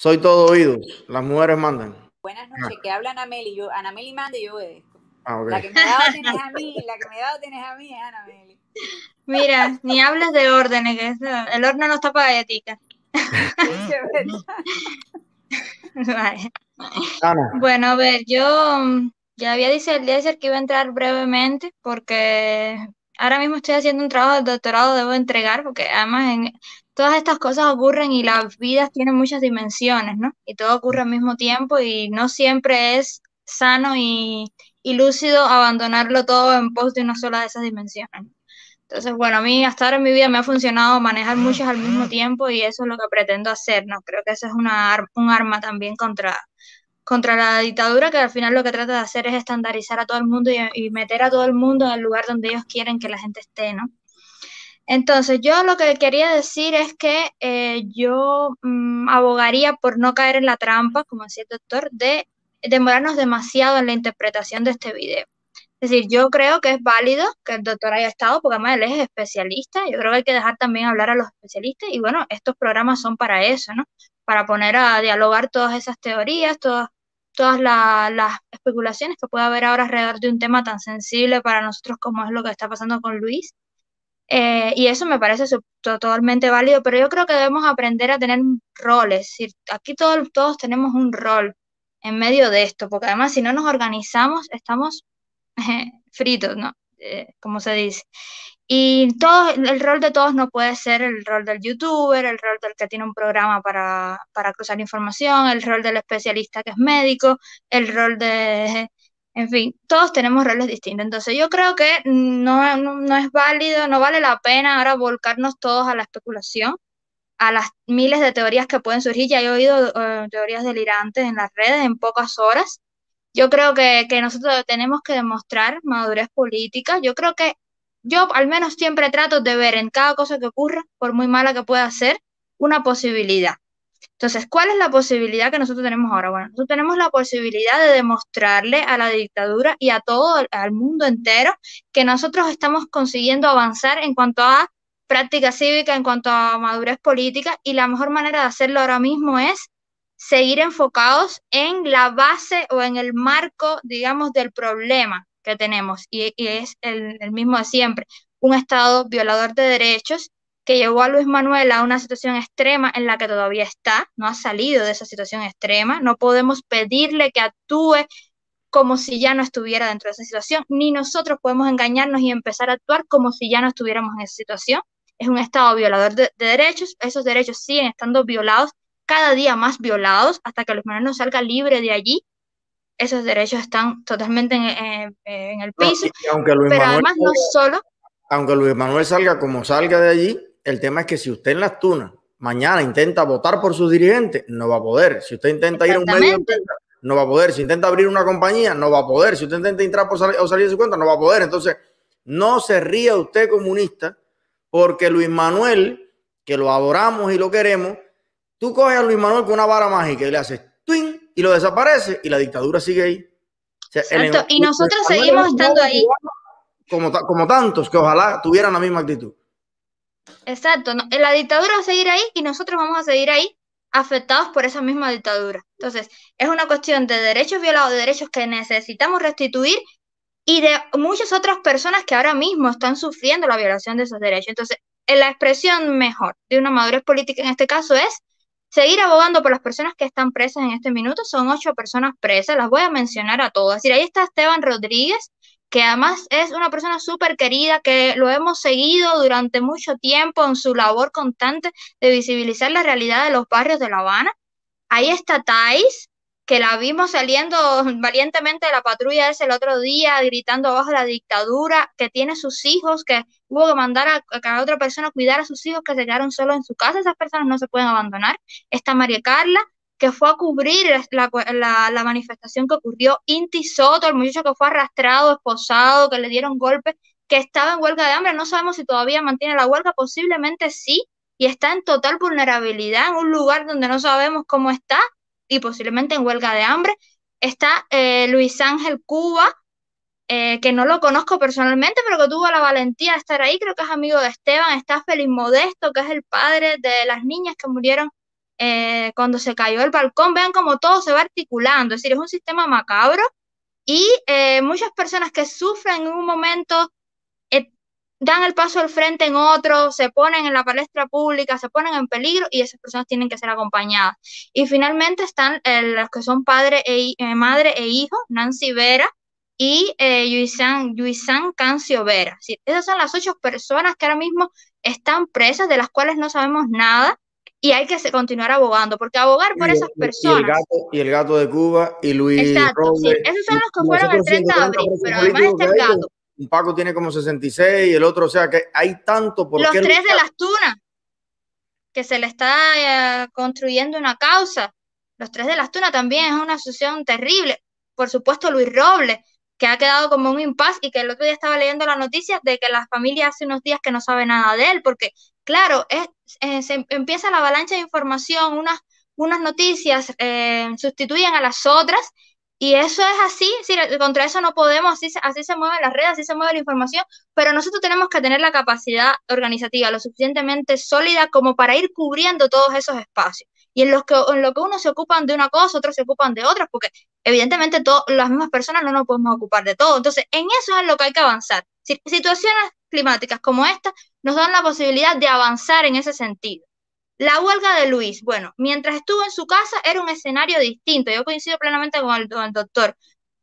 Soy todo oídos. Las mujeres mandan. Buenas noches, que habla Anameli. Yo, Anameli manda y yo obedezco. Ah, La que me ha dado tienes a mí, la que me ha dado tienes a mí es Anameli. Mira, ni hables de órdenes, que el horno no está para galletica. Bueno, a ver, yo mm, ya había dicho el día que iba a entrar brevemente porque ahora mismo estoy haciendo un trabajo de doctorado, debo entregar, porque además en, todas estas cosas ocurren y las vidas tienen muchas dimensiones, ¿no? Y todo ocurre al mismo tiempo y no siempre es sano y, y lúcido abandonarlo todo en pos de una sola de esas dimensiones. Entonces, bueno, a mí hasta ahora en mi vida me ha funcionado manejar muchas al mismo tiempo y eso es lo que pretendo hacer, ¿no? Creo que eso es una, un arma también contra, contra la dictadura, que al final lo que trata de hacer es estandarizar a todo el mundo y, meter a todo el mundo en el lugar donde ellos quieren que la gente esté, ¿no? Entonces, yo lo que quería decir es que eh, yo mm, abogaría por no caer en la trampa, como decía el doctor, de demorarnos demasiado en la interpretación de este video. Es decir, yo creo que es válido que el doctor haya estado, porque además él es especialista. Yo creo que hay que dejar también hablar a los especialistas. Y bueno, estos programas son para eso, ¿no? Para poner a dialogar todas esas teorías, todas, las especulaciones que puede haber ahora alrededor de un tema tan sensible para nosotros como es lo que está pasando con Luis. Eh, y eso me parece totalmente válido, pero yo creo que debemos aprender a tener roles. Es decir, aquí todos, todos tenemos un rol en medio de esto, porque además si no nos organizamos, estamos fritos, ¿no? Eh, como se dice. Y todo, el rol de todos no puede ser el rol del youtuber, el rol del que tiene un programa para, para cruzar información, el rol del especialista que es médico, el rol de, en fin, todos tenemos roles distintos. Entonces yo creo que no, no, es válido, no vale la pena ahora volcarnos todos a la especulación, a las miles de teorías que pueden surgir. Ya he oído eh, teorías delirantes en las redes en pocas horas yo creo que, nosotros tenemos que demostrar madurez política. Yo creo que yo al menos siempre trato de ver en cada cosa que ocurra, por muy mala que pueda ser, una posibilidad. Entonces, ¿cuál es la posibilidad que nosotros tenemos ahora? Bueno, nosotros tenemos la posibilidad de demostrarle a la dictadura y a todo, al mundo entero, que nosotros estamos consiguiendo avanzar en cuanto a práctica cívica, en cuanto a madurez política, y la mejor manera de hacerlo ahora mismo es seguir enfocados en la base o en el marco, digamos, del problema que tenemos, y, es el, mismo de siempre, un Estado violador de derechos que llevó a Luis Manuel a una situación extrema en la que todavía está, no ha salido de esa situación extrema, no podemos pedirle que actúe como si ya no estuviera dentro de esa situación, ni nosotros podemos engañarnos y empezar a actuar como si ya no estuviéramos en esa situación. Es un Estado violador de derechos, esos derechos siguen estando violados cada día más violados hasta que Luis Manuel no salga libre de allí. Esos derechos están totalmente en, el piso. aunque Luis pero además no solo... Aunque Luis Manuel salga como salga de allí, el tema es que si usted en las tunas mañana intenta votar por sus dirigentes, no va a poder. Si usted intenta ir a un medio no va a poder. Si intenta abrir una compañía, no va a poder. Si usted intenta entrar por o salir de su cuenta, no va a poder. Entonces, no se ría usted comunista porque Luis Manuel, que lo adoramos y lo queremos, Tú coges a Luis Manuel con una vara mágica y le haces twin y lo desaparece y la dictadura sigue ahí. Exacto. y nosotros seguimos estando ahí. Como, como tantos que ojalá tuvieran la misma actitud. Exacto. La dictadura va a seguir ahí y nosotros vamos a seguir ahí afectados por esa misma dictadura. Entonces, es una cuestión de derechos violados, de derechos que necesitamos restituir y de muchas otras personas que ahora mismo están sufriendo la violación de esos derechos. Entonces, la expresión mejor de una madurez política en este caso es seguir abogando por las personas que están presas en este minuto. Son ocho personas presas, las voy a mencionar a todas. ahí está Esteban Rodríguez, que además es una persona súper querida, que lo hemos seguido durante mucho tiempo en su labor constante de visibilizar la realidad de los barrios de La Habana. Ahí está Thais, que la vimos saliendo valientemente de la patrulla ese el otro día, gritando abajo la dictadura, que tiene sus hijos, que hubo que mandar a, cada otra persona a cuidar a sus hijos que se quedaron solos en su casa, esas personas no se pueden abandonar. Está María Carla, que fue a cubrir la, la, manifestación que ocurrió, Inti Soto, el muchacho que fue arrastrado, esposado, que le dieron golpes, que estaba en huelga de hambre, no sabemos si todavía mantiene la huelga, posiblemente sí, y está en total vulnerabilidad en un lugar donde no sabemos cómo está, y posiblemente en huelga de hambre. Está eh, Luis Ángel Cuba, eh, que no lo conozco personalmente, pero que tuvo la valentía de estar ahí, creo que es amigo de Esteban. Está Félix Modesto, que es el padre de las niñas que murieron eh, cuando se cayó el balcón, vean cómo todo se va articulando, es decir, es un sistema macabro y eh, muchas personas que sufren en un momento eh, dan el paso al frente en otro, se ponen en la palestra pública, se ponen en peligro y esas personas tienen que ser acompañadas. Y finalmente están los que son padre e, madre e hijo, Nancy Vera, y eh, Yuisan, Cancio Vera. esas son las ocho personas que ahora mismo están presas, de las cuales no sabemos nada, y hay que continuar abogando, porque abogar por esas personas. Y el, gato, y el gato de Cuba y Luis. Exacto, sí, esos son los que fueron el 30 de abril, pero además está el gato. Un Paco tiene como 66 y el otro, o sea que hay tanto por Los tres de las tunas, que se le está eh, construyendo una causa. Los tres de las tunas también es una asociación terrible. Por supuesto, Luis Robles, que ha quedado como un impasse y que el otro día estaba leyendo la noticia de que la familia hace unos días que no sabe nada de él, porque claro, es, eh, se empieza la avalancha de información, unas, unas noticias eh, sustituyen a las otras y eso es así, contra eso no podemos, así, así se mueven las redes, así se mueve la información, pero nosotros tenemos que tener la capacidad organizativa lo suficientemente sólida como para ir cubriendo todos esos espacios y en, los que, en lo que unos se ocupan de una cosa, otros se ocupan de otras, porque evidentemente las mismas personas no nos podemos ocupar de todo. Entonces, en eso es lo que hay que avanzar. situaciones climáticas como esta nos dan la posibilidad de avanzar en ese sentido. La huelga de Luis, bueno, mientras estuvo en su casa era un escenario distinto. Yo coincido plenamente con el, doctor.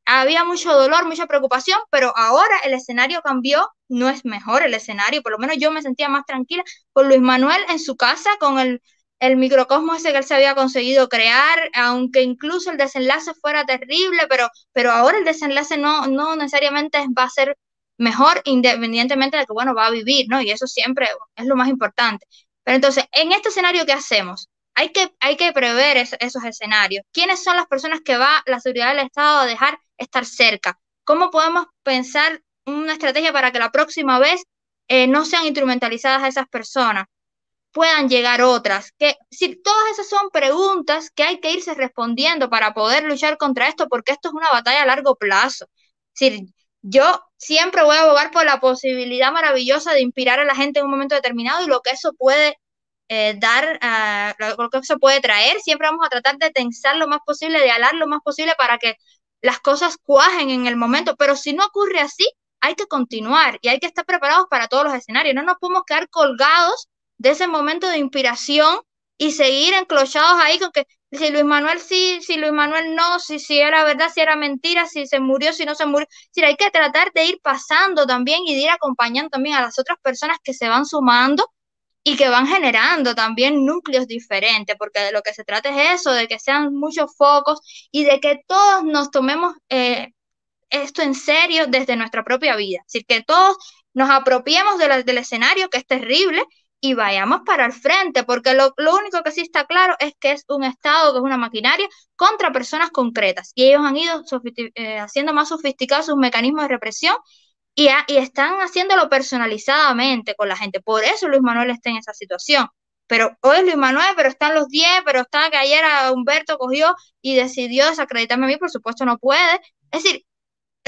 Había mucho dolor, mucha preocupación, pero ahora el escenario cambió, no es mejor el escenario, por lo menos yo me sentía más tranquila con Luis Manuel en su casa, con el el microcosmos ese que él se había conseguido crear, aunque incluso el desenlace fuera terrible, pero, pero ahora el desenlace no, no necesariamente va a ser mejor independientemente de que, bueno, va a vivir, ¿no? Y eso siempre es lo más importante. Pero entonces, en este escenario, ¿qué hacemos? Hay que, hay que prever esos escenarios. ¿Quiénes son las personas que va la seguridad del Estado a dejar estar cerca? ¿Cómo podemos pensar una estrategia para que la próxima vez eh, no sean instrumentalizadas esas personas? puedan llegar otras. Que si todas esas son preguntas que hay que irse respondiendo para poder luchar contra esto, porque esto es una batalla a largo plazo. Es yo siempre voy a abogar por la posibilidad maravillosa de inspirar a la gente en un momento determinado y lo que eso puede eh, dar, uh, lo que eso puede traer. Siempre vamos a tratar de tensar lo más posible, de alar lo más posible para que las cosas cuajen en el momento. Pero si no ocurre así, hay que continuar y hay que estar preparados para todos los escenarios. No nos podemos quedar colgados de ese momento de inspiración y seguir enclochados ahí con que si Luis Manuel sí, si Luis Manuel no, si, si era verdad, si era mentira, si se murió, si no se murió. Si hay que tratar de ir pasando también y de ir acompañando también a las otras personas que se van sumando y que van generando también núcleos diferentes, porque de lo que se trata es eso, de que sean muchos focos y de que todos nos tomemos eh, esto en serio desde nuestra propia vida. Es decir, que todos nos apropiemos del escenario que es terrible y vayamos para el frente, porque lo, único que sí está claro es que es un Estado, que es una maquinaria contra personas concretas. Y ellos han ido eh, haciendo más sofisticados sus mecanismos de represión y, y están haciéndolo personalizadamente con la gente. Por eso Luis Manuel está en esa situación. Pero hoy es Luis Manuel, pero están los 10, pero está que ayer Humberto cogió y decidió desacreditarme a mí, por supuesto no puede. Es decir,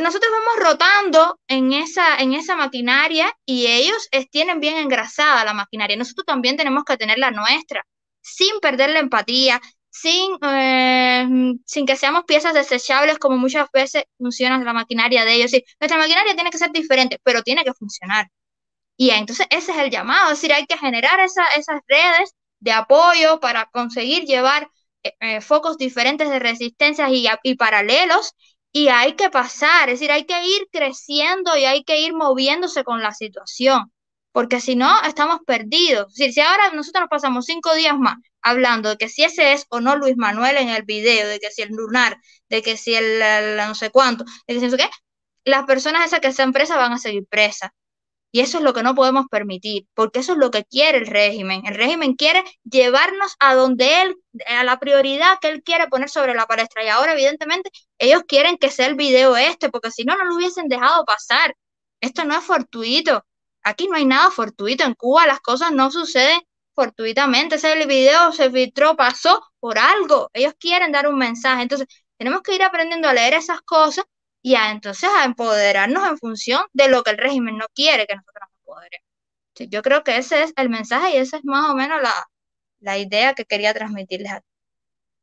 nosotros vamos rotando en esa, en esa maquinaria y ellos tienen bien engrasada la maquinaria. Nosotros también tenemos que tener la nuestra, sin perder la empatía, sin, eh, sin que seamos piezas desechables como muchas veces funciona la maquinaria de ellos. Sí, nuestra maquinaria tiene que ser diferente, pero tiene que funcionar. Y entonces ese es el llamado, es decir, hay que generar esas redes de apoyo para conseguir llevar eh, eh, focos diferentes de resistencias y, y paralelos y hay que pasar, es decir, hay que ir creciendo y hay que ir moviéndose con la situación, porque si no, estamos perdidos. Es decir, si ahora nosotros nos pasamos cinco días más hablando de que si ese es o no Luis Manuel en el video, de que si el lunar, de que si el, no sé cuánto, de que si no sé qué, las personas esas que están presas van a seguir presas. Y eso es lo que no podemos permitir, porque eso es lo que quiere el régimen. El régimen quiere llevarnos a donde él, a la prioridad que él quiere poner sobre la palestra. Y ahora, evidentemente, ellos quieren que sea el video este, porque si no, no lo hubiesen dejado pasar. Esto no es fortuito. Aquí no hay nada fortuito. En Cuba las cosas no suceden fortuitamente. Ese video se filtró, pasó por algo. Ellos quieren dar un mensaje. Entonces, tenemos que ir aprendiendo a leer esas cosas y a, entonces a empoderarnos en función de lo que el régimen no quiere que nosotros nos empoderemos. yo creo que ese es el mensaje y esa es más o menos la, la idea que quería transmitirles a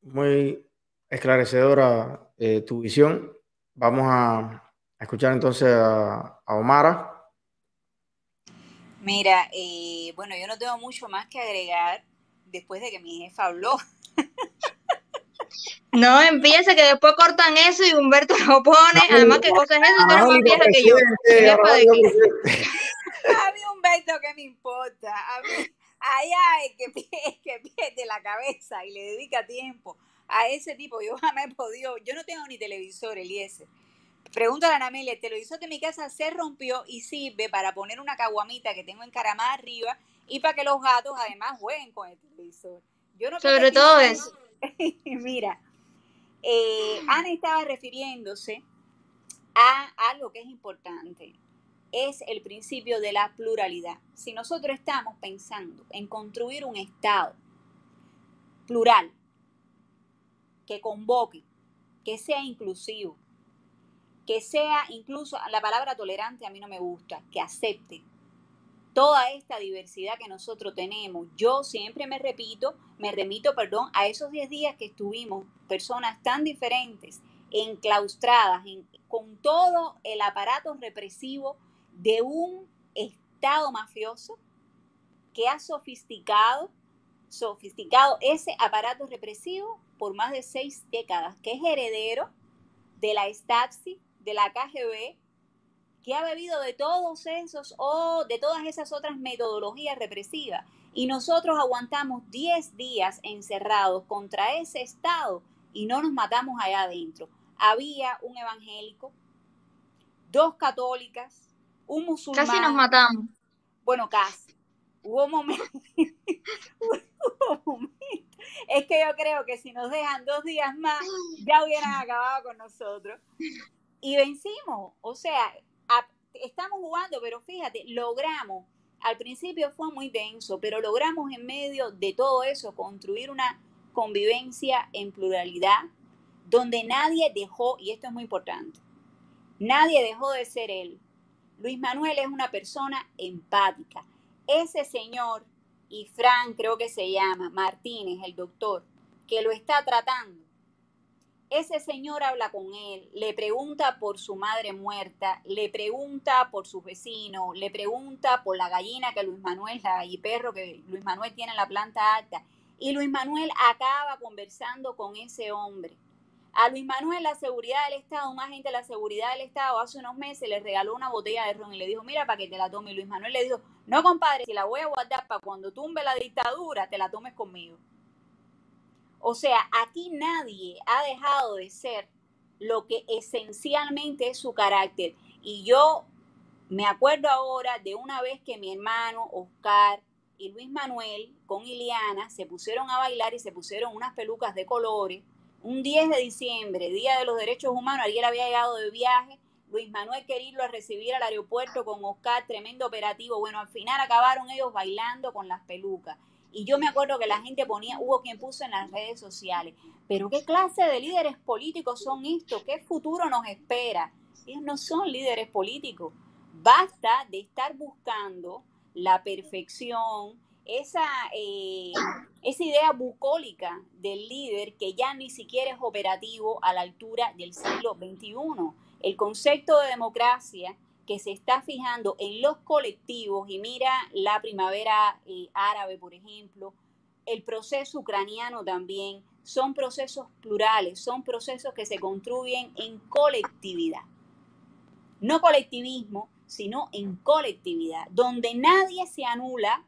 Muy esclarecedora eh, tu visión. Vamos a, escuchar entonces a, Omara. Mira, eh, bueno, yo no tengo mucho más que agregar después de que mi jefa habló. No empiece que después cortan eso y Humberto lo pone. Además, ¿qué cosa es eso? Tú eres más vieja que yo. A mí, Humberto, ¿qué me importa? A mí, allá es que, que pierde la cabeza y le dedica tiempo a ese tipo. Yo jamás he podido. Yo no tengo ni televisor, Eliezer. Pregúntale a Ana el televisor de mi casa se rompió y sirve para poner una caguamita que tengo encaramada arriba y para que los gatos además jueguen con el televisor. Yo no Sobre todo eso. Mira, eh, Ana estaba refiriéndose a algo que es importante, es el principio de la pluralidad. Si nosotros estamos pensando en construir un Estado plural, que convoque, que sea inclusivo, que sea incluso, la palabra tolerante a mí no me gusta, que acepte toda esta diversidad que nosotros tenemos. Yo siempre me repito, me remito, perdón, a esos 10 días que estuvimos, personas tan diferentes, enclaustradas, con todo el aparato represivo de un Estado mafioso que ha sofisticado, sofisticado ese aparato represivo por más de seis décadas, que es heredero de la Stasi, de la KGB, que ha bebido de todos esos o de todas esas otras metodologías represivas. Y nosotros aguantamos 10 días encerrados contra ese Estado y no nos matamos allá adentro. Había un evangélico, dos católicas, un musulmán. Casi nos matamos. Bueno, casi. Hubo momentos. Hubo Es que yo creo que si nos dejan dos días más, ya hubieran acabado con nosotros. Y vencimos. O sea, estamos jugando, pero fíjate, logramos, al principio fue muy denso, pero logramos en medio de todo eso construir una convivencia en pluralidad, donde nadie dejó, y esto es muy importante, nadie dejó de ser él. Luis Manuel es una persona empática. Ese señor, y Fran creo que se llama, Martínez, el doctor, que lo está tratando, ese señor habla con él, le pregunta por su madre muerta, le pregunta por sus vecinos, le pregunta por la gallina que Luis Manuel, la perro que Luis Manuel tiene en la planta alta. Y Luis Manuel acaba conversando con ese hombre. A Luis Manuel, la seguridad del Estado, un agente de la seguridad del Estado, hace unos meses le regaló una botella de ron y le dijo, mira, para que te la tome. Y Luis Manuel le dijo, no, compadre, si la voy a guardar para cuando tumbe la dictadura, te la tomes conmigo. O sea, aquí nadie ha dejado de ser lo que esencialmente es su carácter. Y yo me acuerdo ahora de una vez que mi hermano Oscar y Luis Manuel con Iliana se pusieron a bailar y se pusieron unas pelucas de colores. Un 10 de diciembre, Día de los Derechos Humanos, ayer había llegado de viaje. Luis Manuel quería irlo a recibir al aeropuerto con Oscar, tremendo operativo. Bueno, al final acabaron ellos bailando con las pelucas. Y yo me acuerdo que la gente ponía, hubo quien puso en las redes sociales, pero ¿qué clase de líderes políticos son estos? ¿Qué futuro nos espera? Ellos no son líderes políticos. Basta de estar buscando la perfección, esa, eh, esa idea bucólica del líder que ya ni siquiera es operativo a la altura del siglo XXI. El concepto de democracia que se está fijando en los colectivos y mira la primavera eh, árabe, por ejemplo, el proceso ucraniano también, son procesos plurales, son procesos que se construyen en colectividad. No colectivismo, sino en colectividad, donde nadie se anula,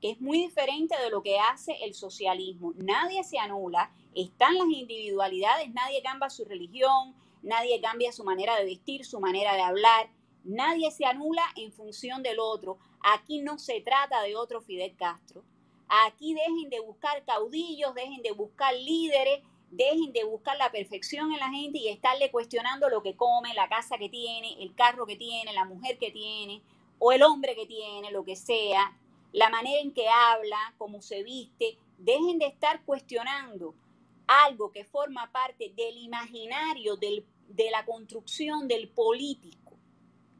que es muy diferente de lo que hace el socialismo. Nadie se anula, están las individualidades, nadie cambia su religión, nadie cambia su manera de vestir, su manera de hablar, Nadie se anula en función del otro. Aquí no se trata de otro Fidel Castro. Aquí dejen de buscar caudillos, dejen de buscar líderes, dejen de buscar la perfección en la gente y estarle cuestionando lo que come, la casa que tiene, el carro que tiene, la mujer que tiene, o el hombre que tiene, lo que sea, la manera en que habla, cómo se viste. Dejen de estar cuestionando algo que forma parte del imaginario de la construcción del político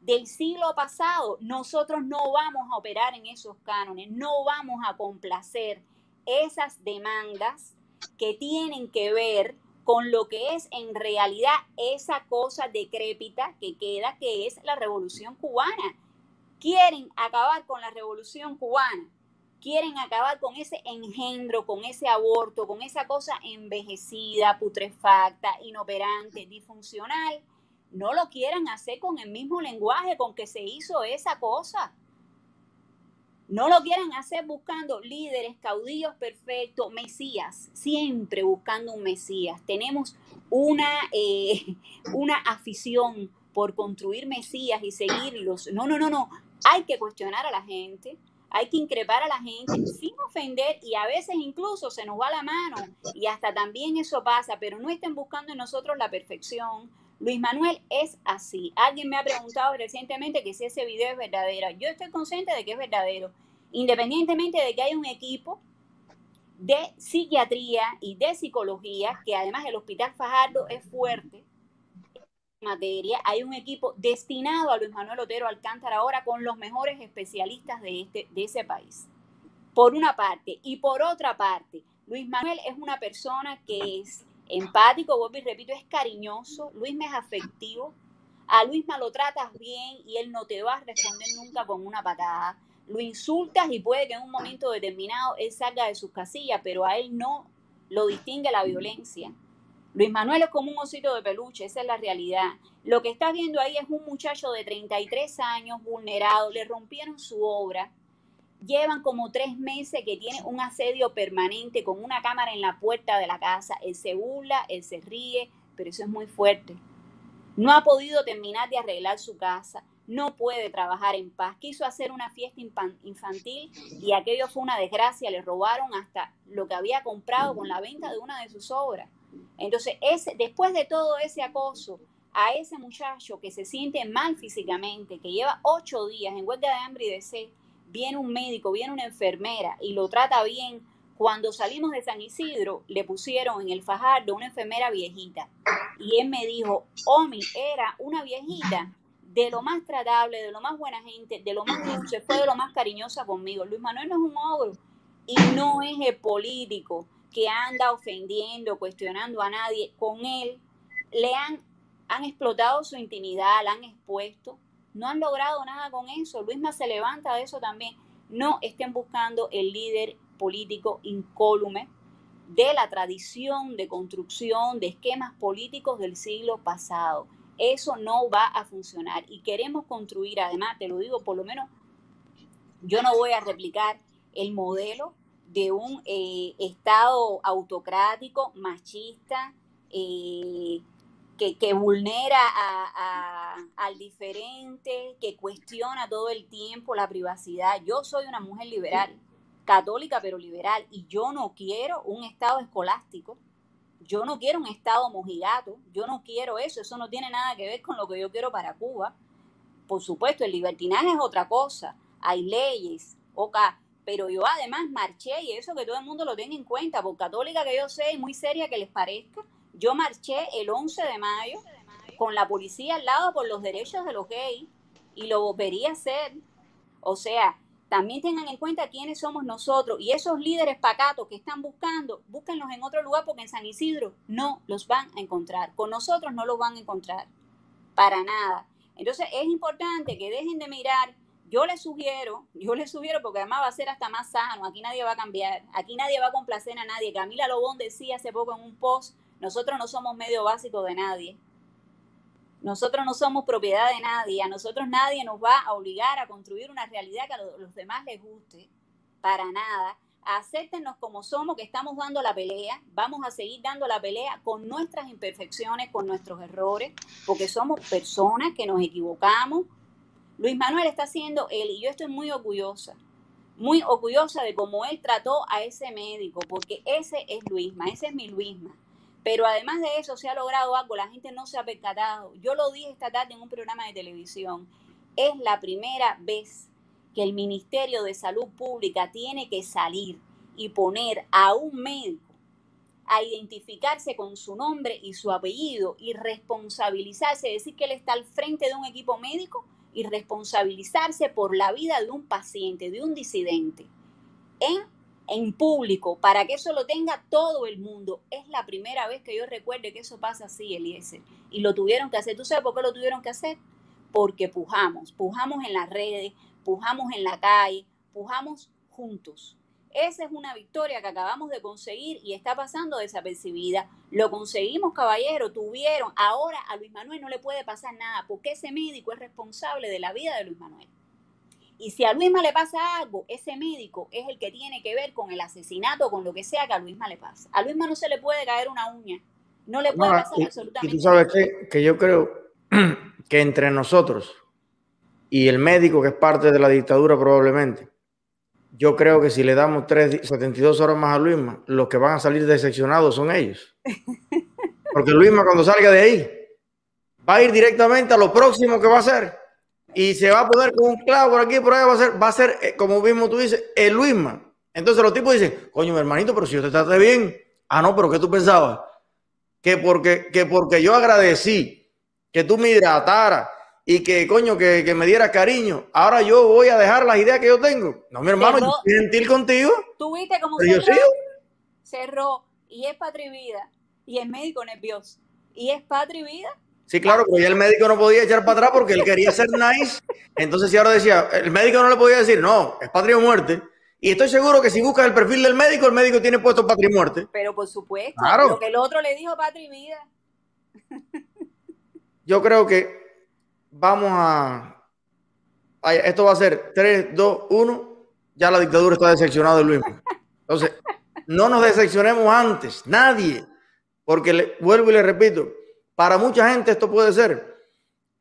del siglo pasado, nosotros no vamos a operar en esos cánones, no vamos a complacer esas demandas que tienen que ver con lo que es en realidad esa cosa decrépita que queda, que es la revolución cubana. Quieren acabar con la revolución cubana, quieren acabar con ese engendro, con ese aborto, con esa cosa envejecida, putrefacta, inoperante, disfuncional. No lo quieran hacer con el mismo lenguaje con que se hizo esa cosa. No lo quieren hacer buscando líderes, caudillos perfectos, mesías, siempre buscando un mesías. Tenemos una, eh, una afición por construir mesías y seguirlos. No, no, no, no. Hay que cuestionar a la gente, hay que increpar a la gente sin ofender y a veces incluso se nos va la mano y hasta también eso pasa, pero no estén buscando en nosotros la perfección. Luis Manuel es así. Alguien me ha preguntado recientemente que si ese video es verdadero. Yo estoy consciente de que es verdadero independientemente de que haya un equipo de psiquiatría y de psicología, que además el Hospital Fajardo es fuerte en materia, hay un equipo destinado a Luis Manuel Otero Alcántara ahora con los mejores especialistas de, este, de ese país. Por una parte. Y por otra parte, Luis Manuel es una persona que es empático, vuelvo y repito, es cariñoso, Luis me es afectivo, a Luis me lo tratas bien y él no te va a responder nunca con una patada lo insultas y puede que en un momento determinado él salga de sus casillas, pero a él no lo distingue la violencia. Luis Manuel es como un osito de peluche, esa es la realidad. Lo que estás viendo ahí es un muchacho de 33 años vulnerado, le rompieron su obra, llevan como tres meses que tiene un asedio permanente con una cámara en la puerta de la casa, él se burla, él se ríe, pero eso es muy fuerte. No ha podido terminar de arreglar su casa, no puede trabajar en paz. Quiso hacer una fiesta infantil y aquello fue una desgracia, le robaron hasta lo que había comprado con la venta de una de sus obras. Entonces, después de todo ese acoso a ese muchacho que se siente mal físicamente, que lleva ocho días en huelga de hambre y de sed, viene un médico, viene una enfermera y lo trata bien. Cuando salimos de San Isidro, le pusieron en el fajardo una enfermera viejita. Y él me dijo, Omi, era una viejita de lo más tratable, de lo más buena gente, de lo más dulce, fue de lo más cariñosa conmigo. Luis Manuel no es un ogro y no es el político que anda ofendiendo, cuestionando a nadie. Con él le han, han explotado su intimidad, la han expuesto. No han logrado nada con eso. Luisma se levanta de eso también. No estén buscando el líder político incólume de la tradición de construcción de esquemas políticos del siglo pasado eso no va a funcionar. Y queremos construir, además, te lo digo, por lo menos, yo no voy a replicar el modelo de un eh, Estado autocrático, machista, eh, que, vulnera al diferente, que cuestiona todo el tiempo la privacidad. Yo soy una mujer liberal, católica pero liberal, y yo no quiero un Estado escolástico. Yo no quiero un Estado mojigato, yo no quiero eso, eso no tiene nada que ver con lo que yo quiero para Cuba. Por supuesto, el libertinaje es otra cosa, hay leyes, oca, pero yo además marché, y eso que todo el mundo lo tenga en cuenta, por católica que yo sé y muy seria que les parezca, yo marché el 11 de mayo con la policía al lado por los derechos de los gays y lo volvería a hacer. O sea, también tengan en cuenta quiénes somos nosotros y esos líderes pacatos que están buscando, búsquenlos en otro lugar porque en San Isidro no los van a encontrar. Con nosotros no los van a encontrar. Para nada. Entonces es importante que dejen de mirar. Yo les sugiero, yo les sugiero porque además va a ser hasta más sano. Aquí nadie va a cambiar. Aquí nadie va a complacer a nadie. Camila Lobón decía hace poco en un post, nosotros no somos medio básico de nadie. Nosotros no somos propiedad de nadie, a nosotros nadie nos va a obligar a construir una realidad que a los demás les guste, para nada. Acéptenos como somos, que estamos dando la pelea, vamos a seguir dando la pelea con nuestras imperfecciones, con nuestros errores, porque somos personas que nos equivocamos. Luis Manuel está haciendo él y yo estoy muy orgullosa, muy orgullosa de cómo él trató a ese médico, porque ese es Luisma, ese es mi Luisma. Pero además de eso se ha logrado algo, la gente no se ha percatado. Yo lo dije esta tarde en un programa de televisión. Es la primera vez que el Ministerio de Salud Pública tiene que salir y poner a un médico a identificarse con su nombre y su apellido y responsabilizarse, decir que él está al frente de un equipo médico y responsabilizarse por la vida de un paciente, de un disidente, en en público para que eso lo tenga todo el mundo. Es la primera vez que yo recuerde que eso pasa así, Eliezer. Y lo tuvieron que hacer. ¿Tú sabes por qué lo tuvieron que hacer? Porque pujamos, pujamos en las redes, pujamos en la calle, pujamos juntos. Esa es una victoria que acabamos de conseguir y está pasando desapercibida. Lo conseguimos, caballero, tuvieron. Ahora a Luis Manuel no le puede pasar nada porque ese médico es responsable de la vida de Luis Manuel. Y si a Luisma le pasa algo, ese médico es el que tiene que ver con el asesinato, con lo que sea que a Luisma le pase. A Luisma no se le puede caer una uña. No le puede pasar absolutamente nada. Y tú sabes qué? que yo creo que entre nosotros y el médico que es parte de la dictadura probablemente, yo creo que si le damos 3, 72 horas más a Luisma, los que van a salir decepcionados son ellos. Porque Luisma cuando salga de ahí va a ir directamente a lo próximo que va a hacer y se va a poner con un clavo por aquí por ahí va a ser, va a ser eh, como mismo tú dices, el Luisma. Entonces los tipos dicen, coño, mi hermanito, pero si yo te traté bien. Ah, no, pero ¿qué tú pensabas? Que porque, que porque yo agradecí que tú me hidratara y que, coño, que, que me diera cariño. Ahora yo voy a dejar las ideas que yo tengo. No, mi hermano, yo estoy gentil contigo. Tú viste cómo cerró, cerró y es patria vida y es médico nervioso y es patria vida. Sí, claro, pero ya el médico no podía echar para atrás porque él quería ser nice. Entonces, si ahora decía, el médico no le podía decir, no, es patria o muerte. Y estoy seguro que si buscas el perfil del médico, el médico tiene puesto patria y muerte. Pero por supuesto, claro. lo que el otro le dijo patria y vida. Yo creo que vamos a, Esto va a ser 3, 2, 1. Ya la dictadura está decepcionada de Luis. Entonces, no nos decepcionemos antes, nadie. Porque le, vuelvo y le repito, para mucha gente esto puede ser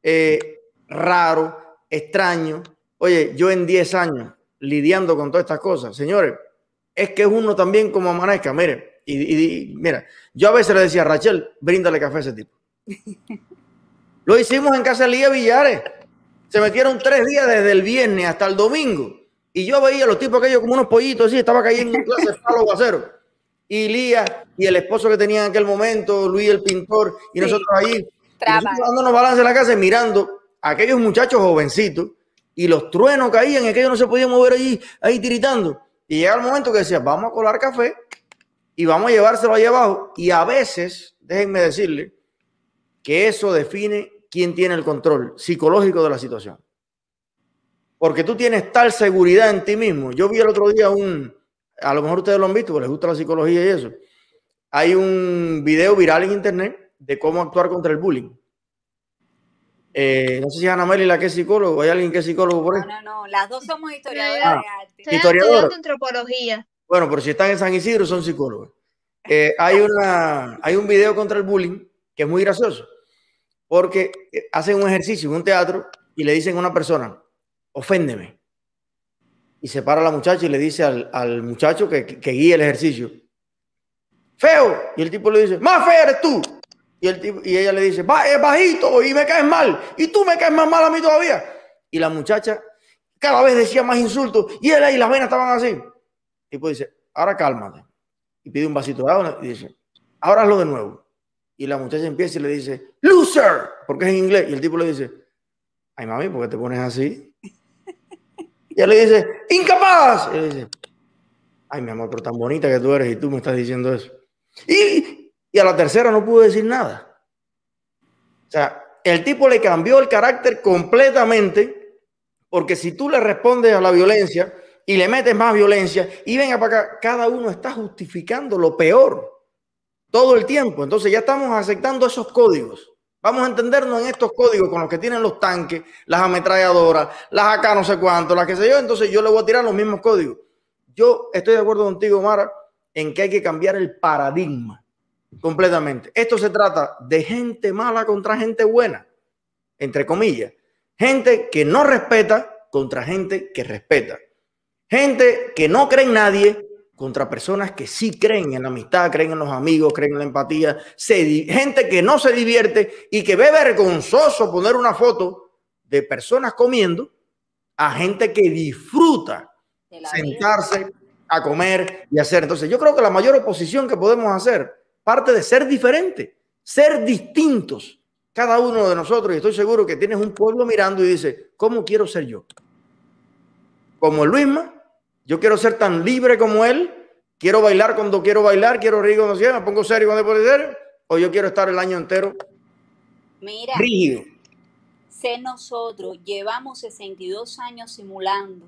eh, raro, extraño. Oye, yo en 10 años lidiando con todas estas cosas, señores, es que es uno también como amanezca. Mire, y, mira, yo a veces le decía a Rachel, bríndale café a ese tipo. Lo hicimos en Casa Lía Villares. Se metieron tres días desde el viernes hasta el domingo. Y yo veía a los tipos aquellos como unos pollitos así, estaba cayendo en clase palo acero. Y Lía y el esposo que tenía en aquel momento, Luis el pintor, y nosotros ahí, dándonos balance en la casa mirando a aquellos muchachos jovencitos y los truenos caían y aquellos no se podían mover allí, ahí tiritando. Y llega el momento que decía, vamos a colar café y vamos a llevárselo ahí abajo. Y a veces, déjenme decirle, que eso define quién tiene el control psicológico de la situación. Porque tú tienes tal seguridad en ti mismo. Yo vi el otro día un, a lo mejor ustedes lo han visto, porque les gusta la psicología y eso. Hay un video viral en internet de cómo actuar contra el bullying. Eh, no sé si Ana Meli la que es psicólogo, hay alguien que es psicólogo por ahí. No, no, no, las dos somos historiadoras ah, de arte. Historiadoras. antropología. Bueno, pero si están en San Isidro son psicólogos. Eh, hay, una, hay un video contra el bullying que es muy gracioso, porque eh, hacen un ejercicio en un teatro y le dicen a una persona, oféndeme. Y se para la muchacha y le dice al, muchacho que, que, guía el ejercicio, feo. Y el tipo le dice, más feo eres tú. Y, el tipo, y ella le dice, bajito y me caes mal. Y tú me caes más mal a mí todavía. Y la muchacha cada vez decía más insultos. Y él y las venas estaban así. El tipo dice, ahora cálmate. Y pide un vasito de agua y dice, ahora hazlo de nuevo. Y la muchacha empieza y le dice, loser, porque es en inglés. Y el tipo le dice, ay mami, ¿por qué te pones así? Y él le dice, incapaz. Y le dice, ay mi amor, pero tan bonita que tú eres y tú me estás diciendo eso. Y, y a la tercera no pudo decir nada. O sea, el tipo le cambió el carácter completamente, porque si tú le respondes a la violencia y le metes más violencia y venga para acá, cada uno está justificando lo peor todo el tiempo. Entonces ya estamos aceptando esos códigos. Vamos a entendernos en estos códigos con los que tienen los tanques, las ametralladoras, las acá no sé cuánto, las que sé yo. Entonces yo le voy a tirar los mismos códigos. Yo estoy de acuerdo contigo, Mara, en que hay que cambiar el paradigma completamente. Esto se trata de gente mala contra gente buena, entre comillas. Gente que no respeta contra gente que respeta. Gente que no cree en nadie contra personas que sí creen en la amistad, creen en los amigos, creen en la empatía, gente que no se divierte y que ve vergonzoso poner una foto de personas comiendo a gente que disfruta sentarse a comer y hacer. Entonces, yo creo que la mayor oposición que podemos hacer parte de ser diferente, ser distintos, cada uno de nosotros. Y estoy seguro que tienes un pueblo mirando y dice, ¿cómo quiero ser yo? Como Luisma, yo quiero ser tan libre como él Quiero bailar cuando quiero bailar, quiero reír cuando quiero, me pongo serio cuando puede ser, o yo quiero estar el año entero Mira, rígido. sé nosotros, llevamos 62 años simulando.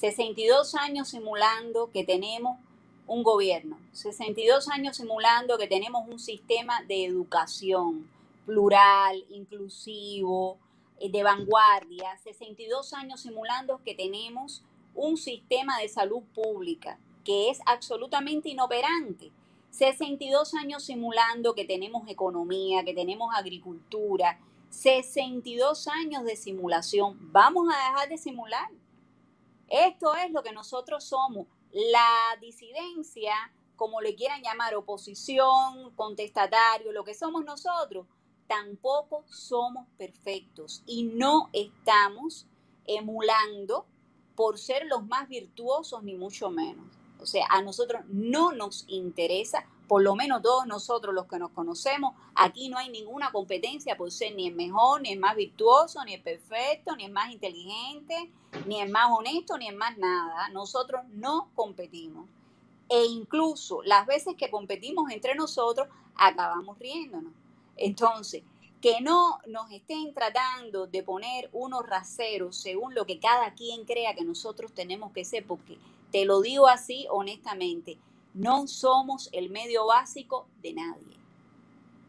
62 años simulando que tenemos un gobierno. 62 años simulando que tenemos un sistema de educación plural, inclusivo, eh, de vanguardia. 62 años simulando que tenemos un sistema de salud pública que es absolutamente inoperante. 62 años simulando que tenemos economía, que tenemos agricultura. 62 años de simulación. Vamos a dejar de simular. Esto es lo que nosotros somos. La disidencia, como le quieran llamar, oposición, contestatario, lo que somos nosotros, tampoco somos perfectos y no estamos emulando por ser los más virtuosos, ni mucho menos. O sea, a nosotros no nos interesa, por lo menos todos nosotros los que nos conocemos, aquí no hay ninguna competencia por ser ni el mejor, ni el más virtuoso, ni el perfecto, ni el más inteligente, ni el más honesto, ni el más nada. Nosotros no competimos. E incluso las veces que competimos entre nosotros, acabamos riéndonos. Entonces, que no nos estén tratando de poner unos raseros según lo que cada quien crea que nosotros tenemos que ser, porque te lo digo así honestamente, no somos el medio básico de nadie.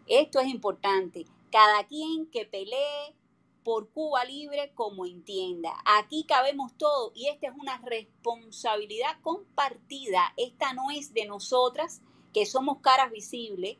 Esto es importante. Cada quien que pelee por Cuba libre como entienda. Aquí cabemos todos y esta es una responsabilidad compartida. Esta no es de nosotras, que somos caras visibles.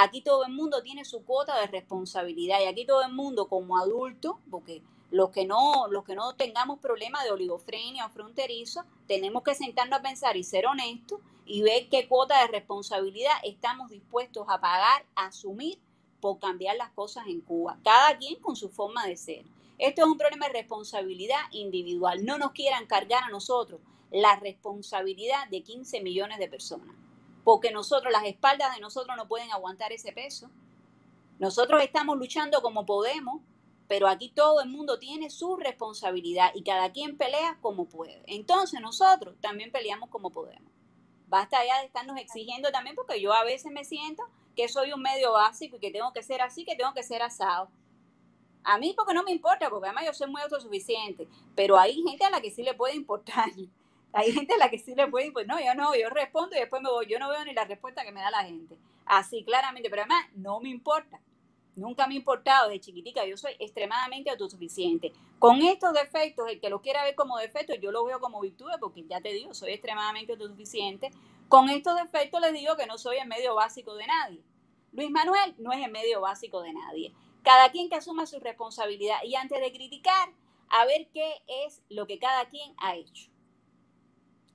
Aquí todo el mundo tiene su cuota de responsabilidad y aquí todo el mundo como adulto, porque los que no, los que no tengamos problemas de oligofrenia o fronterizo, tenemos que sentarnos a pensar y ser honestos y ver qué cuota de responsabilidad estamos dispuestos a pagar, a asumir por cambiar las cosas en Cuba. Cada quien con su forma de ser. Esto es un problema de responsabilidad individual. No nos quieran cargar a nosotros la responsabilidad de 15 millones de personas. Porque nosotros, las espaldas de nosotros no pueden aguantar ese peso. Nosotros estamos luchando como podemos pero aquí todo el mundo tiene su responsabilidad y cada quien pelea como puede. Entonces nosotros también peleamos como podemos. Basta ya de estarnos exigiendo también porque yo a veces me siento que soy un medio básico y que tengo que ser así, que tengo que ser asado. A mí porque no me importa, porque además yo soy muy autosuficiente, pero hay gente a la que sí le puede importar. Hay gente a la que sí le puede importar. No, yo no, yo respondo y después me voy. Yo no veo ni la respuesta que me da la gente. Así claramente, pero además no me importa. Nunca me ha importado de chiquitica, yo soy extremadamente autosuficiente. Con estos defectos, el que lo quiera ver como defectos, yo lo veo como virtudes porque ya te digo, soy extremadamente autosuficiente. Con estos defectos les digo que no soy el medio básico de nadie. Luis Manuel no es el medio básico de nadie. Cada quien que asuma su responsabilidad y antes de criticar, a ver qué es lo que cada quien ha hecho.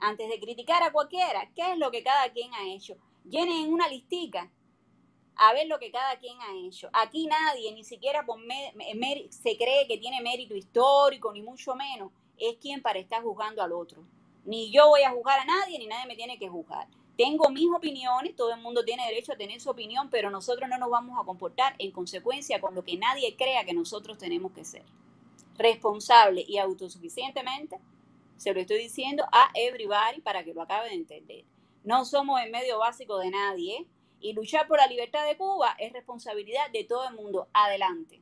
Antes de criticar a cualquiera, ¿qué es lo que cada quien ha hecho? Llenen una listica a ver lo que cada quien ha hecho. Aquí nadie, ni siquiera por se cree que tiene mérito histórico, ni mucho menos, es quien para estar juzgando al otro. Ni yo voy a juzgar a nadie, ni nadie me tiene que juzgar. Tengo mis opiniones, todo el mundo tiene derecho a tener su opinión, pero nosotros no nos vamos a comportar en consecuencia con lo que nadie crea que nosotros tenemos que ser. Responsable y autosuficientemente, se lo estoy diciendo a everybody para que lo acabe de entender. No somos el medio básico de nadie, y luchar por la libertad de Cuba es responsabilidad de todo el mundo. Adelante.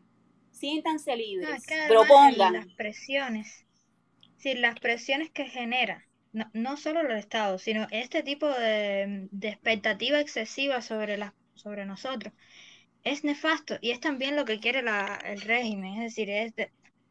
Siéntanse libres. propongan. Las presiones. Sí, las presiones que genera, no, no solo el Estado, sino este tipo de, expectativa excesiva sobre, la, sobre nosotros, es nefasto y es también lo que quiere la, el régimen. Es decir, es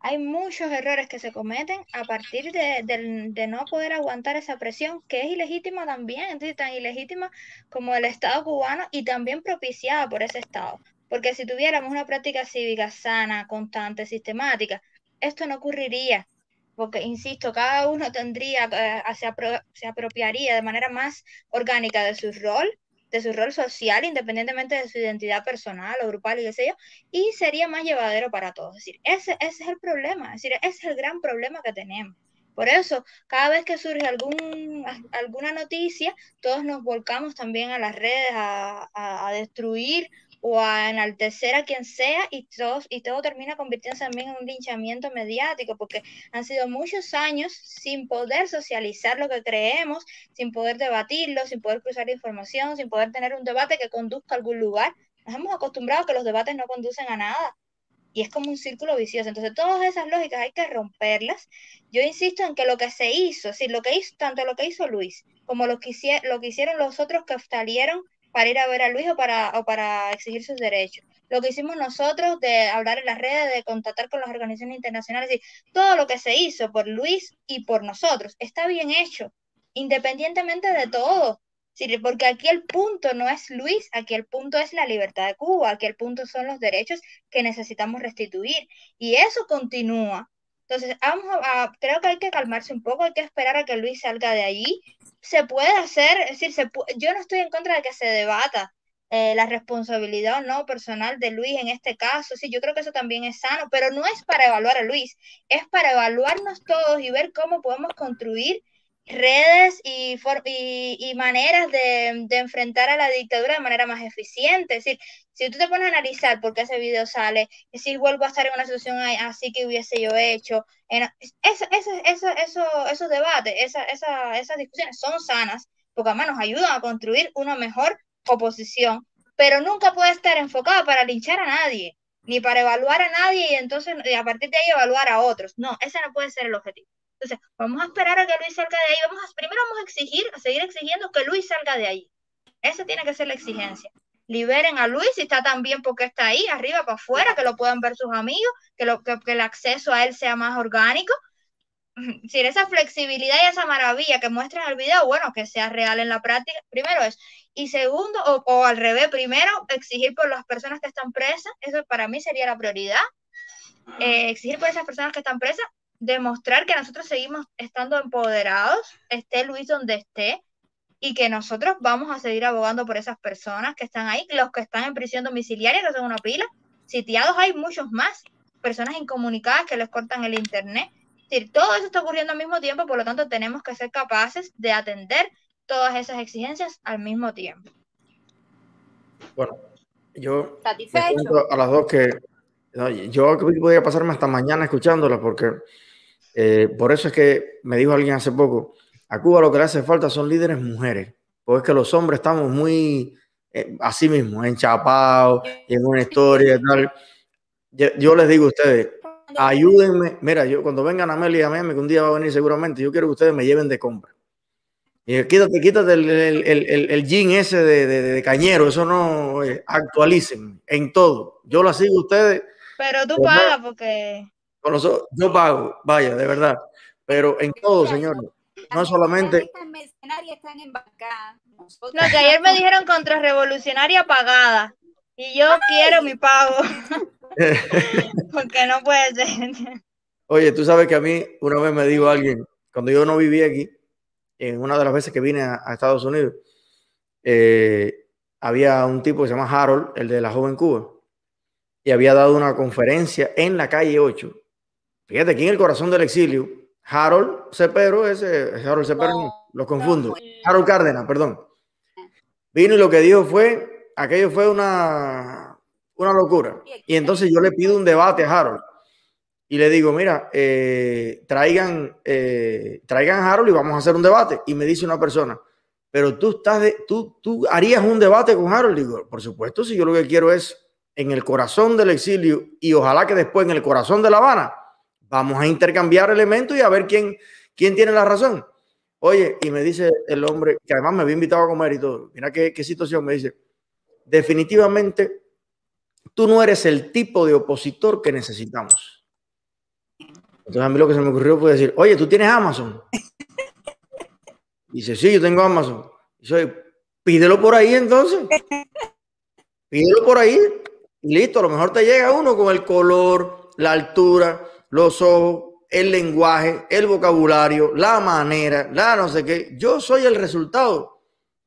hay muchos errores que se cometen a partir de, no poder aguantar esa presión, que es ilegítima también, tan ilegítima como el Estado cubano y también propiciada por ese Estado. Porque si tuviéramos una práctica cívica sana, constante, sistemática, esto no ocurriría. Porque, insisto, cada uno tendría, eh, se apropiaría de manera más orgánica de su rol de su rol social, independientemente de su identidad personal o grupal y qué sé yo, y sería más llevadero para todos. Es decir, ese, ese es el problema, es decir, ese es el gran problema que tenemos. Por eso, cada vez que surge algún, alguna noticia, todos nos volcamos también a las redes a, a, destruir o a enaltecer a quien sea y todo, y todo termina convirtiéndose también en un linchamiento mediático porque han sido muchos años sin poder socializar lo que creemos, sin poder debatirlo, sin poder cruzar información, sin poder tener un debate que conduzca a algún lugar. Nos hemos acostumbrado a que los debates no conducen a nada y es como un círculo vicioso. Entonces, todas esas lógicas hay que romperlas. Yo insisto en que lo que se hizo, si lo que hizo, tanto lo que hizo Luis como lo que, lo que hicieron los otros que salieron para ir a ver a Luis o para, o para exigir sus derechos. Lo que hicimos nosotros de hablar en las redes, de contactar con las organizaciones internacionales, y todo lo que se hizo por Luis y por nosotros está bien hecho, independientemente de todo. Porque aquí el punto no es Luis, aquí el punto es la libertad de Cuba, aquí el punto son los derechos que necesitamos restituir. Y eso continúa. Entonces, vamos a, creo que hay que calmarse un poco, hay que esperar a que Luis salga de allí. Se puede hacer, es decir, se yo no estoy en contra de que se debata eh, la responsabilidad o no personal de Luis en este caso. Sí, yo creo que eso también es sano, pero no es para evaluar a Luis, es para evaluarnos todos y ver cómo podemos construir redes y, y, maneras de, enfrentar a la dictadura de manera más eficiente. Es decir, si tú te pones a analizar por qué ese video sale, si vuelvo a estar en una situación así que hubiese yo hecho, en, eso, eso, eso, esos debates, esa, esa, esas discusiones son sanas, porque además nos ayudan a construir una mejor oposición, pero nunca puede estar enfocada para linchar a nadie, ni para evaluar a nadie y entonces y a partir de ahí evaluar a otros. No, ese no puede ser el objetivo. Entonces, vamos a esperar a que Luis salga de ahí. Vamos a, primero vamos a exigir, a seguir exigiendo que Luis salga de ahí. Esa tiene que ser la exigencia. Liberen a Luis, si está tan bien porque está ahí, arriba para afuera, que lo puedan ver sus amigos, que, lo, que, el acceso a él sea más orgánico. Si esa flexibilidad y esa maravilla que muestran el video, bueno, que sea real en la práctica, primero es. Y segundo, o, o al revés, primero, exigir por las personas que están presas, eso para mí sería la prioridad. Eh, exigir por esas personas que están presas demostrar que nosotros seguimos estando empoderados, esté Luis donde esté, y que nosotros vamos a seguir abogando por esas personas que están ahí, los que están en prisión domiciliaria, que son una pila, sitiados hay muchos más, personas incomunicadas que les cortan el internet. Es decir, todo eso está ocurriendo al mismo tiempo, por lo tanto tenemos que ser capaces de atender todas esas exigencias al mismo tiempo. Bueno, yo a las dos que yo podría pasarme hasta mañana escuchándola porque eh, por eso es que me dijo alguien hace poco, a Cuba lo que le hace falta son líderes mujeres, porque es que los hombres estamos muy eh, así mismo, enchapados, en una historia y tal. Yo, les digo a ustedes, ayúdenme. Mira, yo cuando vengan a Meli y a Meme, que un día va a venir seguramente, yo quiero que ustedes me lleven de compra. Y quítate, quítate el, el, el, jean ese de, de, cañero, eso no eh, actualicen en todo. Yo lo sigo a ustedes. Pero tú pagas porque yo pago, vaya, de verdad. Pero en todo, señor. No solamente. No, que ayer me dijeron contrarrevolucionaria pagada. Y yo quiero mi pago. Porque no puede ser. Oye, tú sabes que a mí una vez me dijo alguien, cuando yo no vivía aquí, en una de las veces que vine a, Estados Unidos, eh, había un tipo que se llama Harold, el de la joven Cuba, y había dado una conferencia en la calle 8 Fíjate, aquí en el corazón del exilio, Harold Cepero, ese Harold Cepero, lo confundo. Harold Cárdenas, perdón. Vino y lo que dijo fue, aquello fue una, una locura. Y entonces yo le pido un debate a Harold. Y le digo, mira, eh, traigan, eh, traigan a Harold y vamos a hacer un debate. Y me dice una persona, pero tú estás de, tú, tú harías un debate con Harold. Digo, por supuesto, si yo lo que quiero es en el corazón del exilio y ojalá que después en el corazón de La Habana Vamos a intercambiar elementos y a ver quién, quién tiene la razón. Oye, y me dice el hombre, que además me había invitado a comer y todo, mira qué, qué situación, me dice, definitivamente tú no eres el tipo de opositor que necesitamos. Entonces a mí lo que se me ocurrió fue decir, oye, ¿tú tienes Amazon? Dice, sí, yo tengo Amazon. Dice, pídelo por ahí entonces. Pídelo por ahí. Y listo, a lo mejor te llega uno con el color, la altura, los ojos, el lenguaje, el vocabulario, la manera, la no sé qué. Yo soy el resultado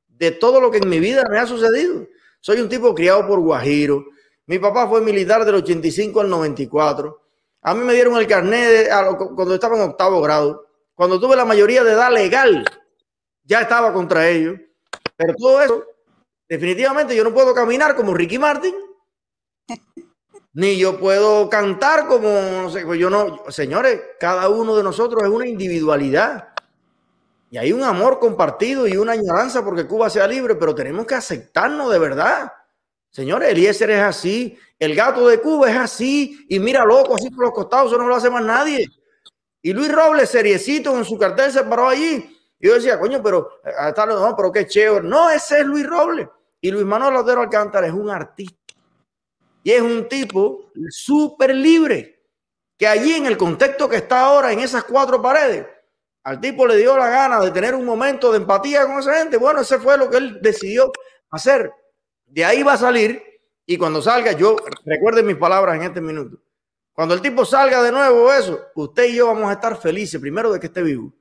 de todo lo que en mi vida me ha sucedido. Soy un tipo criado por Guajiro. Mi papá fue militar del 85 al 94. A mí me dieron el carnet cuando estaba en octavo grado. Cuando tuve la mayoría de edad legal, ya estaba contra ellos. Pero todo eso, definitivamente yo no puedo caminar como Ricky Martin Ni yo puedo cantar como, no sé, pues yo no, señores, cada uno de nosotros es una individualidad. Y hay un amor compartido y una añoranza porque Cuba sea libre, pero tenemos que aceptarnos de verdad. Señores, Eliezer es así, el gato de Cuba es así, y mira loco, así por los costados, eso no lo hace más nadie. Y Luis Robles, seriecito, en su cartel se paró allí. Y yo decía, coño, pero, eh, no, pero qué chévere. No, ese es Luis Robles. Y Luis Manuel Otero Alcántara es un artista. Y es un tipo súper libre. Que allí en el contexto que está ahora, en esas cuatro paredes, al tipo le dio la gana de tener un momento de empatía con esa gente. Bueno, ese fue lo que él decidió hacer. De ahí va a salir y cuando salga, yo recuerden mis palabras en este minuto. Cuando el tipo salga de nuevo, eso, usted y yo vamos a estar felices, primero de que esté vivo.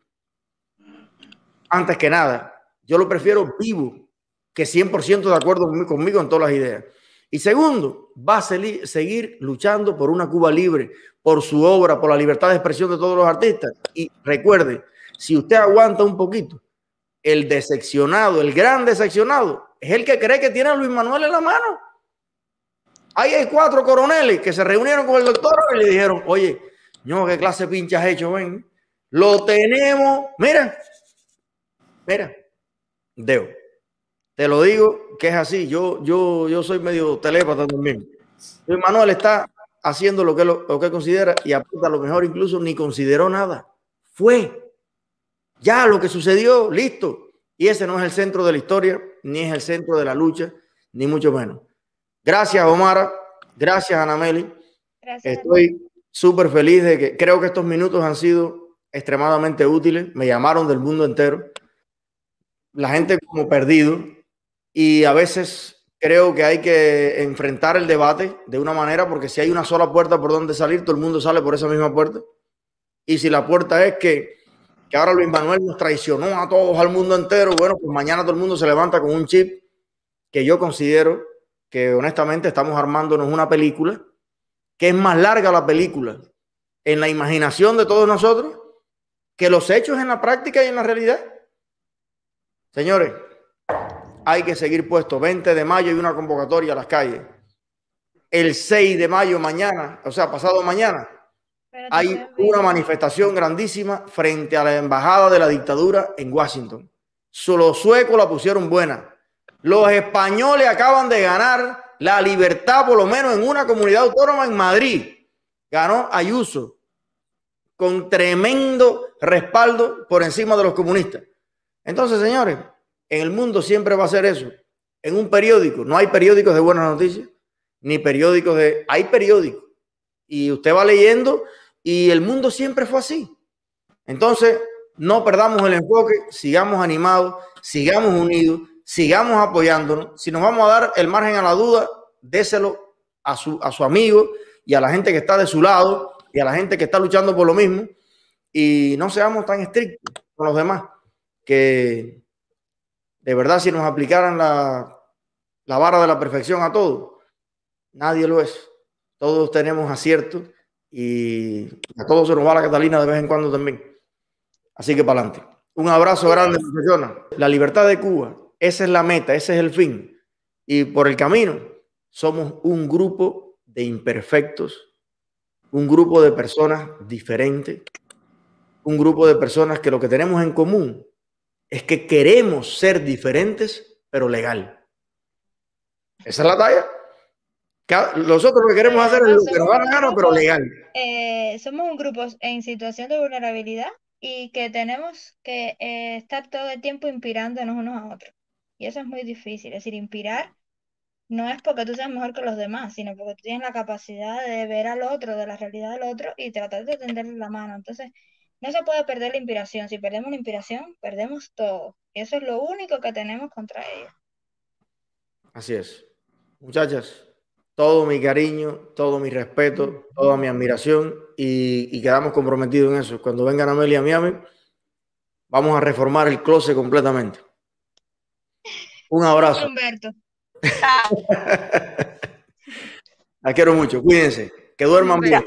Antes que nada, yo lo prefiero vivo que 100% de acuerdo conmigo en todas las ideas. Y segundo, va a seguir luchando por una Cuba libre, por su obra, por la libertad de expresión de todos los artistas. Y recuerde, si usted aguanta un poquito, el decepcionado, el gran decepcionado, es el que cree que tiene a Luis Manuel en la mano. Ahí hay cuatro coroneles que se reunieron con el doctor y le dijeron, oye, no, qué clase pinche has hecho, ven. Lo tenemos, mira, mira, Deo, te lo digo que es así. Yo, yo, yo soy medio telépata también. Luis Manuel está haciendo lo que, lo que considera y apunta a lo mejor incluso ni consideró nada. Fue. Ya lo que sucedió, listo. Y ese no es el centro de la historia, ni es el centro de la lucha, ni mucho menos. Gracias, Omar. Gracias, Anameli. Gracias, Estoy súper feliz de que creo que estos minutos han sido extremadamente útiles. Me llamaron del mundo entero. La gente como perdido. Y a veces creo que hay que enfrentar el debate de una manera, porque si hay una sola puerta por donde salir, todo el mundo sale por esa misma puerta. Y si la puerta es que que ahora Luis Manuel nos traicionó a todos, al mundo entero. Bueno, pues mañana todo el mundo se levanta con un chip que yo considero que honestamente estamos armándonos una película que es más larga la película en la imaginación de todos nosotros que los hechos en la práctica y en la realidad. Señores, hay que seguir puesto 20 de mayo y una convocatoria a las calles. El 6 de mayo mañana, o sea, pasado mañana, hay una manifestación grandísima frente a la embajada de la dictadura en Washington. Los suecos la pusieron buena. Los españoles acaban de ganar la libertad, por lo menos en una comunidad autónoma en Madrid. Ganó Ayuso con tremendo respaldo por encima de los comunistas. Entonces, señores, en el mundo siempre va a ser eso. En un periódico, no hay periódicos de buenas noticias, ni periódicos de... Hay periódicos. Y usted va leyendo y el mundo siempre fue así. Entonces, no perdamos el enfoque, sigamos animados, sigamos unidos, sigamos apoyándonos. Si nos vamos a dar el margen a la duda, déselo a su, a su amigo y a la gente que está de su lado y a la gente que está luchando por lo mismo. Y no seamos tan estrictos con los demás, que de verdad si nos aplicaran la, la vara de la perfección a todos, nadie lo es. Todos tenemos aciertos y a todos se nos va la Catalina de vez en cuando también. Así que para adelante. Un abrazo grande, profesora. La libertad de Cuba, esa es la meta, ese es el fin. Y por el camino somos un grupo de imperfectos, un grupo de personas diferentes, un grupo de personas que lo que tenemos en común es que queremos ser diferentes, pero legal. Esa es la talla. Nosotros lo que queremos hacer es lo que nos da la gana, pero legal. Eh, somos un grupo en situación de vulnerabilidad y que tenemos que eh, estar todo el tiempo inspirándonos unos a otros. Y eso es muy difícil. Es decir, inspirar no es porque tú seas mejor que los demás, sino porque tú tienes la capacidad de ver al otro, de la realidad del otro y tratar de tenderle la mano. Entonces, no se puede perder la inspiración. Si perdemos la inspiración, perdemos todo. Y eso es lo único que tenemos contra ella. Así es. Muchachas, todo mi cariño, todo mi respeto, toda mi admiración y, quedamos comprometidos en eso. Cuando vengan Amelia a Miami, vamos a reformar el closet completamente. Un abrazo. Humberto. La quiero mucho, cuídense, que duerman bien.